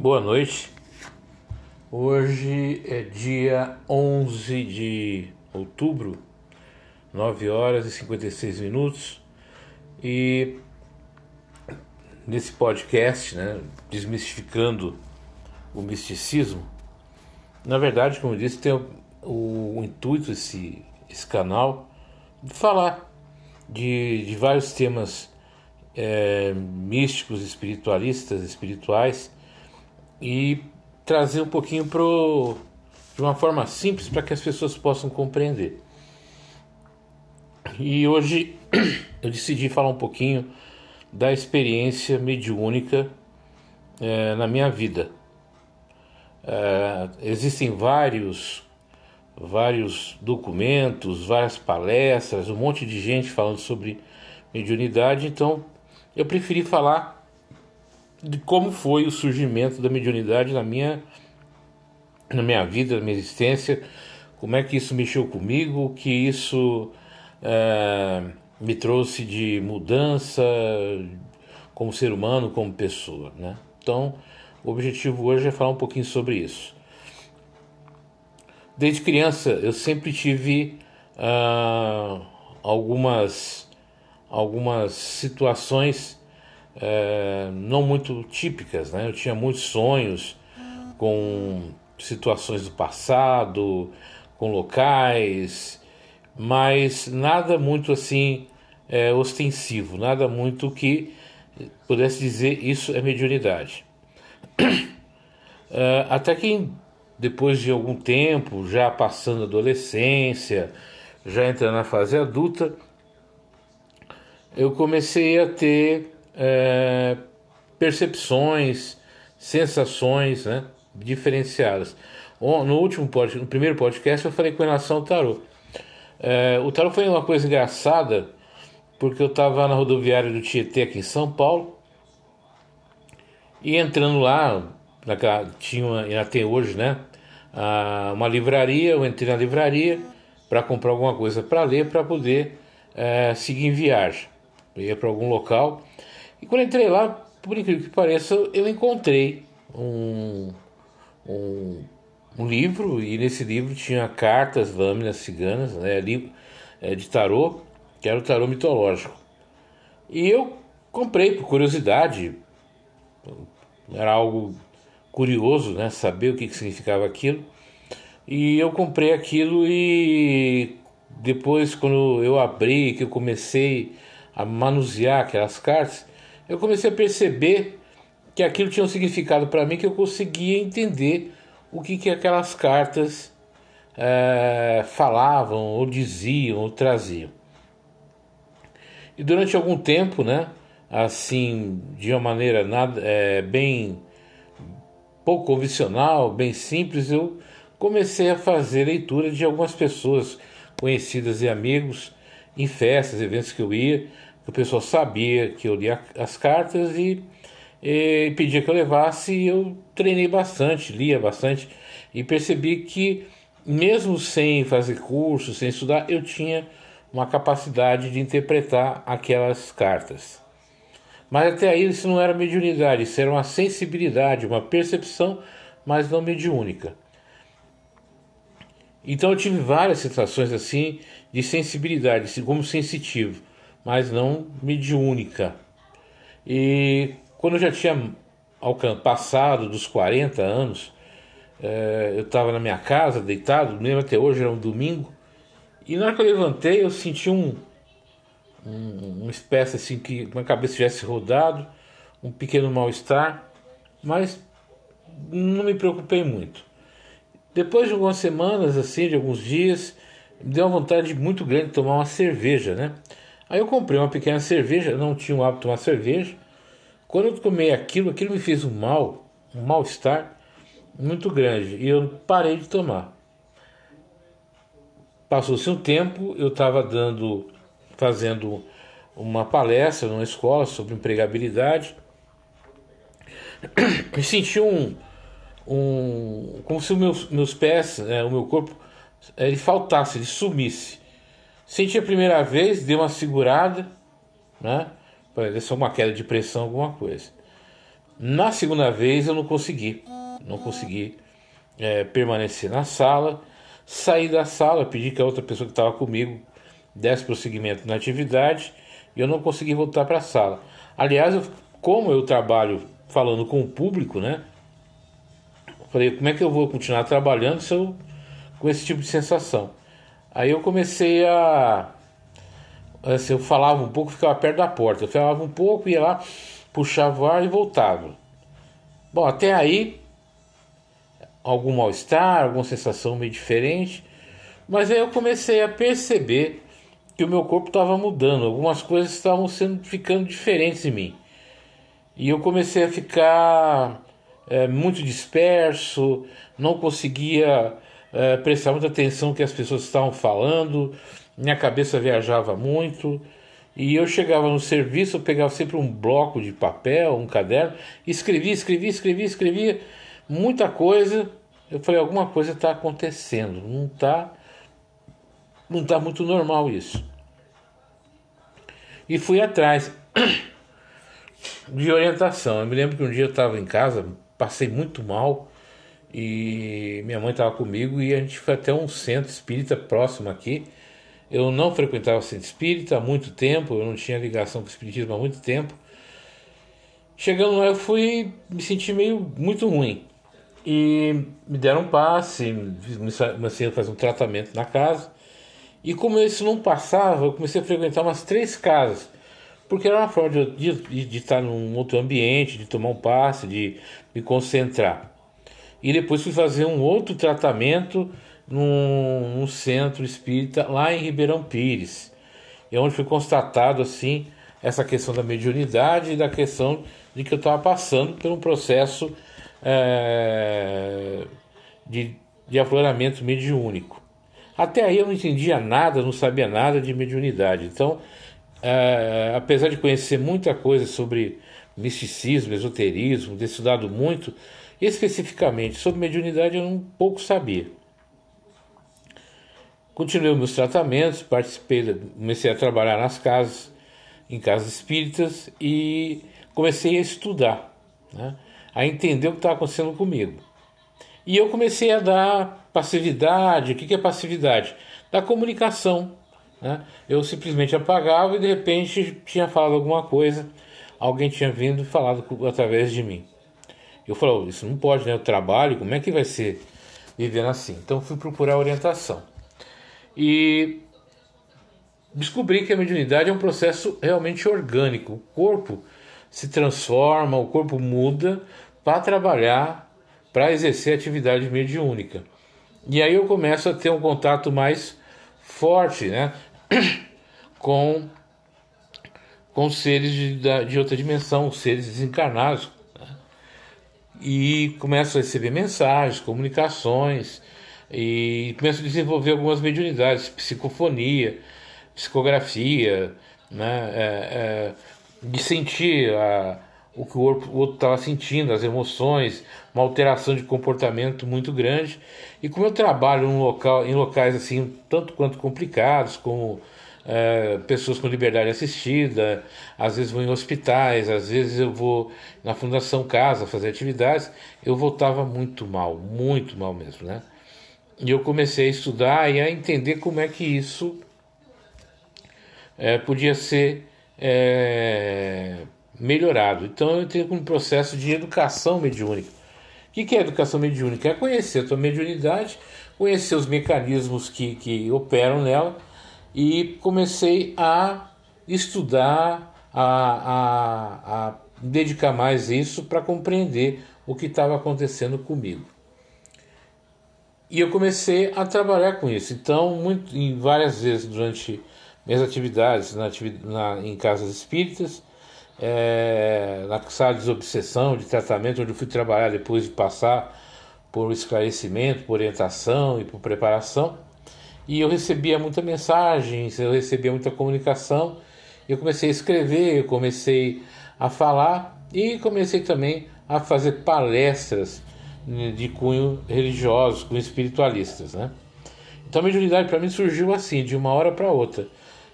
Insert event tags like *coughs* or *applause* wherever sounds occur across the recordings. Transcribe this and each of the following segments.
Boa noite. Hoje é dia 11 de outubro, 9 horas e 56 minutos. E nesse podcast, né, desmistificando o misticismo, na verdade, como eu disse, tem o, o, intuito desse esse canal de falar de, de vários temas é, místicos, espiritualistas, espirituais e trazer um pouquinho pro, de uma forma simples para que as pessoas possam compreender. E hoje *clears throat* eu decidi falar um pouquinho da experiência mediúnica é, na minha vida. É, existem vários vários documentos, várias palestras, um monte de gente falando sobre mediunidade, então eu preferi falar de como foi o surgimento da mediunidade na minha na minha vida, na minha existência, como é que isso mexeu comigo, o que isso é, me trouxe de mudança como ser humano, como pessoa, né? Então, o objetivo hoje é falar um pouquinho sobre isso. Desde criança eu sempre tive ah, algumas algumas situações é, não muito típicas, né? Eu tinha muitos sonhos com situações do passado, com locais, mas nada muito assim é, ostensivo, nada muito que pudesse dizer isso é mediunidade. É, *clears throat* até que depois de algum tempo, já passando a adolescência, já entrando na fase adulta, eu comecei a ter é, percepções, sensações né, diferenciadas. No último podcast, no primeiro podcast, eu falei com relação ao tarô. É, o tarô foi uma coisa engraçada, porque eu estava na rodoviária do Tietê aqui em São Paulo, e entrando lá, naquela, tinha e até hoje, né? uma livraria, eu entrei na livraria para comprar alguma coisa para ler, para poder é, seguir em viagem. Eu ia para algum local. E quando entrei lá, por incrível que pareça, eu encontrei um, um, um livro, e nesse livro tinha cartas, lâminas ciganas, né, livro, é, de tarô, que era o tarô mitológico. E eu comprei por curiosidade, era algo curioso, né, saber o que, que significava aquilo. E eu comprei aquilo e depois quando eu abri, que eu comecei a manusear aquelas cartas, eu comecei a perceber que aquilo tinha um significado para mim que eu conseguia entender o que, que aquelas cartas é, falavam, ou diziam, ou traziam. E durante algum tempo, né, assim, de uma maneira nada, é, bem pouco convencional, bem simples, eu comecei a fazer leitura de algumas pessoas conhecidas e amigos em festas, eventos que eu ia, o pessoal sabia que eu lia as cartas e, e pedia que eu levasse, e eu treinei bastante, lia bastante e percebi que mesmo sem fazer curso, sem estudar, eu tinha uma capacidade de interpretar aquelas cartas. Mas até aí isso não era mediunidade, isso era uma sensibilidade, uma percepção, mas não mediúnica. Então eu tive várias situações assim de sensibilidade, como sensitivo, mas não mediúnica. E quando eu já tinha passado dos 40 anos, é, eu estava na minha casa, deitado, lembro até hoje, era um domingo, e na hora que eu levantei, eu senti um, um, uma espécie assim que minha cabeça tivesse rodado, um pequeno mal-estar, mas não me preocupei muito. Depois de algumas semanas, assim, de alguns dias, me deu uma vontade muito grande de tomar uma cerveja, né? Aí eu comprei uma pequena cerveja, não tinha o hábito de tomar cerveja. Quando eu tomei aquilo, aquilo me fez um mal, um mal-estar muito grande e eu parei de tomar. Passou-se um tempo, eu estava dando fazendo uma palestra numa escola sobre empregabilidade *coughs* e senti um, um como se meus, meus pés, né, o meu corpo, ele faltasse, ele sumisse. Senti a primeira vez, dei uma segurada, né? Parece uma queda de pressão, alguma coisa. Na segunda vez eu não consegui, não consegui é, permanecer na sala. Saí da sala, pedi que a outra pessoa que estava comigo desse prosseguimento na atividade e eu não consegui voltar para a sala. Aliás, eu, como eu trabalho falando com o público, né? Falei, como é que eu vou continuar trabalhando se eu, com esse tipo de sensação? Aí eu comecei a. Assim, eu falava um pouco, ficava perto da porta. Eu falava um pouco, ia lá, puxava o ar e voltava. Bom, até aí, algum mal-estar, alguma sensação meio diferente. Mas aí eu comecei a perceber que o meu corpo estava mudando, algumas coisas estavam sendo ficando diferentes em mim. E eu comecei a ficar é, muito disperso, não conseguia é, prestar muita atenção no que as pessoas estavam falando, minha cabeça viajava muito. E eu chegava no serviço, eu pegava sempre um bloco de papel, um caderno, escrevia, escrevia, escrevia, escrevia muita coisa. Eu falei, alguma coisa está acontecendo, não está não tá muito normal isso. E fui atrás de orientação. Eu me lembro que um dia eu estava em casa, passei muito mal e minha mãe estava comigo e a gente foi até um centro espírita próximo aqui. Eu não frequentava centro espírita há muito tempo, eu não tinha ligação com o espiritismo há muito tempo. Chegando lá, eu fui me sentir meio muito ruim. E me deram um passe, comecei a fazer um tratamento na casa. E como isso não passava, eu comecei a frequentar umas três casas porque era uma forma de, de, de, estar num outro ambiente, de tomar um passe, de me concentrar. E depois fui fazer um outro tratamento num, num centro espírita lá em Ribeirão Pires, e onde foi constatado assim essa questão da mediunidade e da questão de que eu estava passando por um processo é, de, de afloramento mediúnico. Até aí eu não entendia nada, não sabia nada de mediunidade. Então é, apesar de conhecer muita coisa sobre misticismo, esoterismo, ter estudado muito, especificamente sobre mediunidade eu um pouco sabia. Continuei meus tratamentos, participei, comecei a trabalhar nas casas, em casas espíritas e comecei a estudar, né? a entender o que estava acontecendo comigo. E eu comecei a dar passividade. O que é passividade? Da comunicação né? Eu simplesmente apagava e de repente tinha falado alguma coisa, alguém tinha vindo e falado através de mim. Eu falei, isso não pode, né? Eu trabalho, como é que vai ser vivendo assim? Então fui procurar orientação. E descobri que a mediunidade é um processo realmente orgânico. O corpo se transforma, o corpo muda para trabalhar, para exercer atividade mediúnica. E aí eu começo a ter um contato mais forte, né? *coughs* com, com seres de, de outra dimensão, seres desencarnados. Né? E começo a receber mensagens, comunicações, e começo a desenvolver algumas mediunidades, psicofonia, psicografia, né? É, é, de sentir a, o que o outro estava sentindo, as emoções, uma alteração de comportamento muito grande. E como eu trabalho local, em locais assim, tanto quanto complicados, como é, pessoas com liberdade assistida, às vezes vou em hospitais, às vezes eu vou na Fundação Casa fazer atividades, eu voltava muito mal, muito mal mesmo, né? E eu comecei a estudar e a entender como é que isso é, podia ser é, melhorado. Então eu entrei com um processo de educação mediúnica. O que é educação mediúnica? É conhecer a tua mediunidade, conhecer os mecanismos que, que operam nela e comecei a estudar, a, a, a dedicar mais isso para compreender o que estava acontecendo comigo. E eu comecei a trabalhar com isso. Então, muito, em várias vezes durante minhas atividades na, na, em casas espíritas, é, na sala de desobsessão, de tratamento, onde eu fui trabalhar depois de passar por esclarecimento, por orientação e por preparação. E eu recebia muita mensagens, eu recebia muita comunicação. Eu comecei a escrever, eu comecei a falar e comecei também a fazer palestras de cunho religiosos, com espiritualistas, né? Então a mediunidade para mim surgiu assim, de uma hora para outra.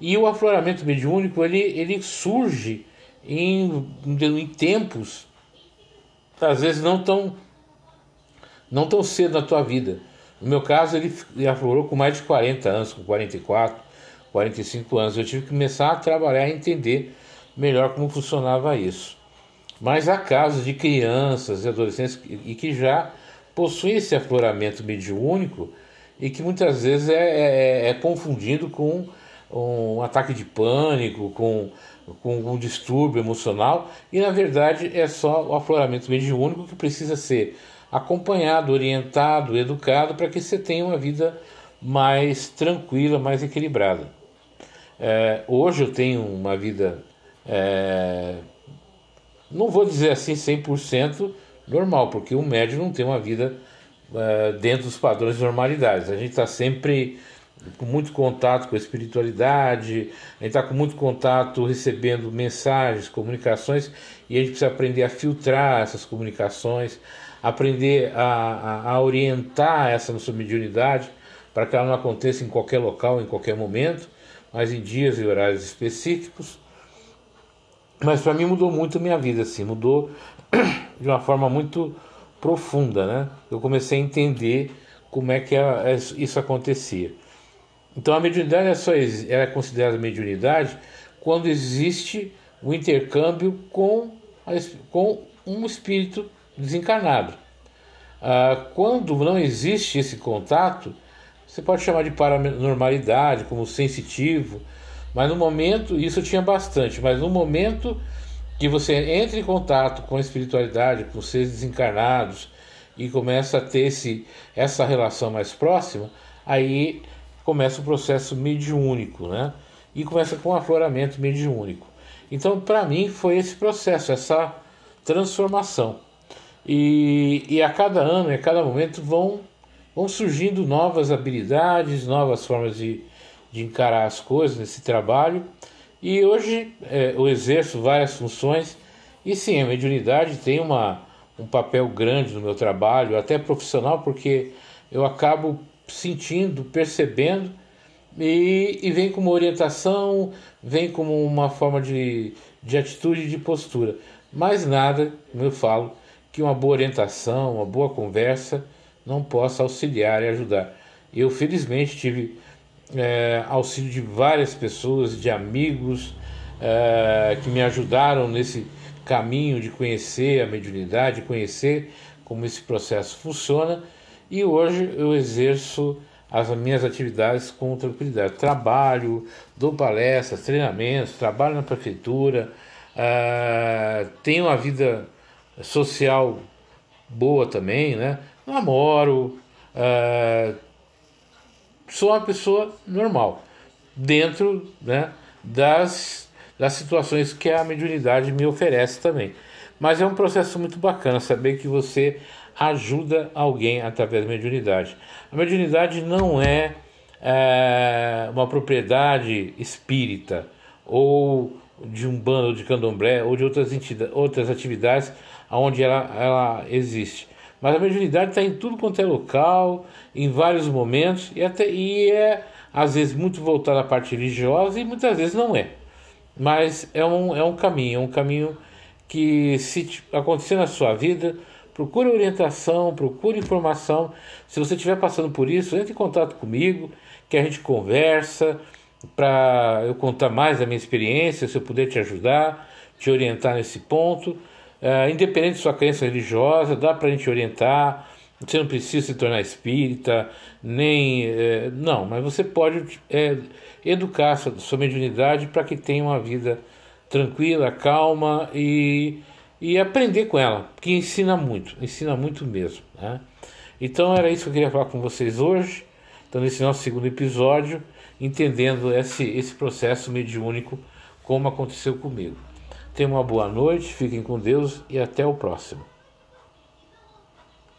E o afloramento mediúnico, ele, ele surge em, em tempos às vezes não tão, não tão cedo na tua vida. No meu caso, ele, aflorou com mais de 40 anos, com 44, 45 anos. Eu tive que começar a trabalhar e entender melhor como funcionava isso. Mas há casos de crianças e adolescentes e que já possuem esse afloramento mediúnico e que muitas vezes é, é, é confundido com um ataque de pânico, com, com um distúrbio emocional, e na verdade é só o afloramento mediúnico que precisa ser acompanhado, orientado, educado para que você tenha uma vida mais tranquila, mais equilibrada. É, hoje eu tenho uma vida, é, não vou dizer assim 100% normal, porque o médio não tem uma vida é, dentro dos padrões de normalidade. A gente está sempre com muito contato com a espiritualidade, a gente está com muito contato recebendo mensagens, comunicações, e a gente precisa aprender a filtrar essas comunicações, aprender a, a, a orientar essa nossa mediunidade para que ela não aconteça em qualquer local, em qualquer momento, mas em dias e horários específicos. Mas para mim mudou muito a minha vida, assim, mudou *clears throat* de uma forma muito profunda, né? Eu comecei a entender como é que isso acontecia. Então a mediunidade é, só, é considerada mediunidade quando existe o um intercâmbio com, com um espírito desencarnado. Ah, quando não existe esse contato, você pode chamar de paranormalidade, como sensitivo, mas no momento, isso tinha bastante, mas no momento que você entra em contato com a espiritualidade, com seres desencarnados e começa a ter esse, essa relação mais próxima, aí começa o processo mediúnico, né? E começa com o afloramento mediúnico. Então, para mim, foi esse processo, essa transformação. E, e a cada ano, a cada momento, vão, vão surgindo novas habilidades, novas formas de, de encarar as coisas nesse trabalho. E hoje é, eu exerço várias funções. E sim, a mediunidade tem uma, um papel grande no meu trabalho, até profissional, porque eu acabo sentindo, percebendo e, e vem como orientação, vem como uma forma de, de atitude de postura. Mais nada, como eu falo, que uma boa orientação, uma boa conversa não possa auxiliar e ajudar. Eu, felizmente, tive é, auxílio de várias pessoas, de amigos é, que me ajudaram nesse caminho de conhecer a mediunidade, conhecer como esse processo funciona e hoje eu exerço as minhas atividades com tranquilidade. Trabalho, dou palestras, treinamentos, trabalho na prefeitura, uh, tenho uma vida social boa também, né? Namoro, uh, sou uma pessoa normal, dentro né, das, das situações que a mediunidade me oferece também. Mas é um processo muito bacana saber que você ajuda alguém através da mediunidade. A mediunidade não é, é uma propriedade espírita ou de um bando de candomblé ou de outras, entidades, outras atividades onde ela, ela existe. Mas a mediunidade está em tudo quanto é local, em vários momentos, e, até, e é às vezes muito voltada à parte religiosa e muitas vezes não é. Mas é um, é um caminho, é um caminho que se acontecer na sua vida, procure orientação, procure informação. Se você estiver passando por isso, entre em contato comigo, que a gente conversa para eu contar mais da minha experiência, se eu puder te ajudar, te orientar nesse ponto. Uh, independente de sua crença religiosa, dá para a gente orientar. Você não precisa se tornar espírita, nem. É, não, mas você pode é, educar sua, sua mediunidade para que tenha uma vida tranquila, calma e e aprender com ela, que ensina muito, ensina muito mesmo. Né? Então era isso que eu queria falar com vocês hoje, então nesse nosso segundo episódio, entendendo esse, esse processo mediúnico, como aconteceu comigo. Tenham uma boa noite, fiquem com Deus e até o próximo.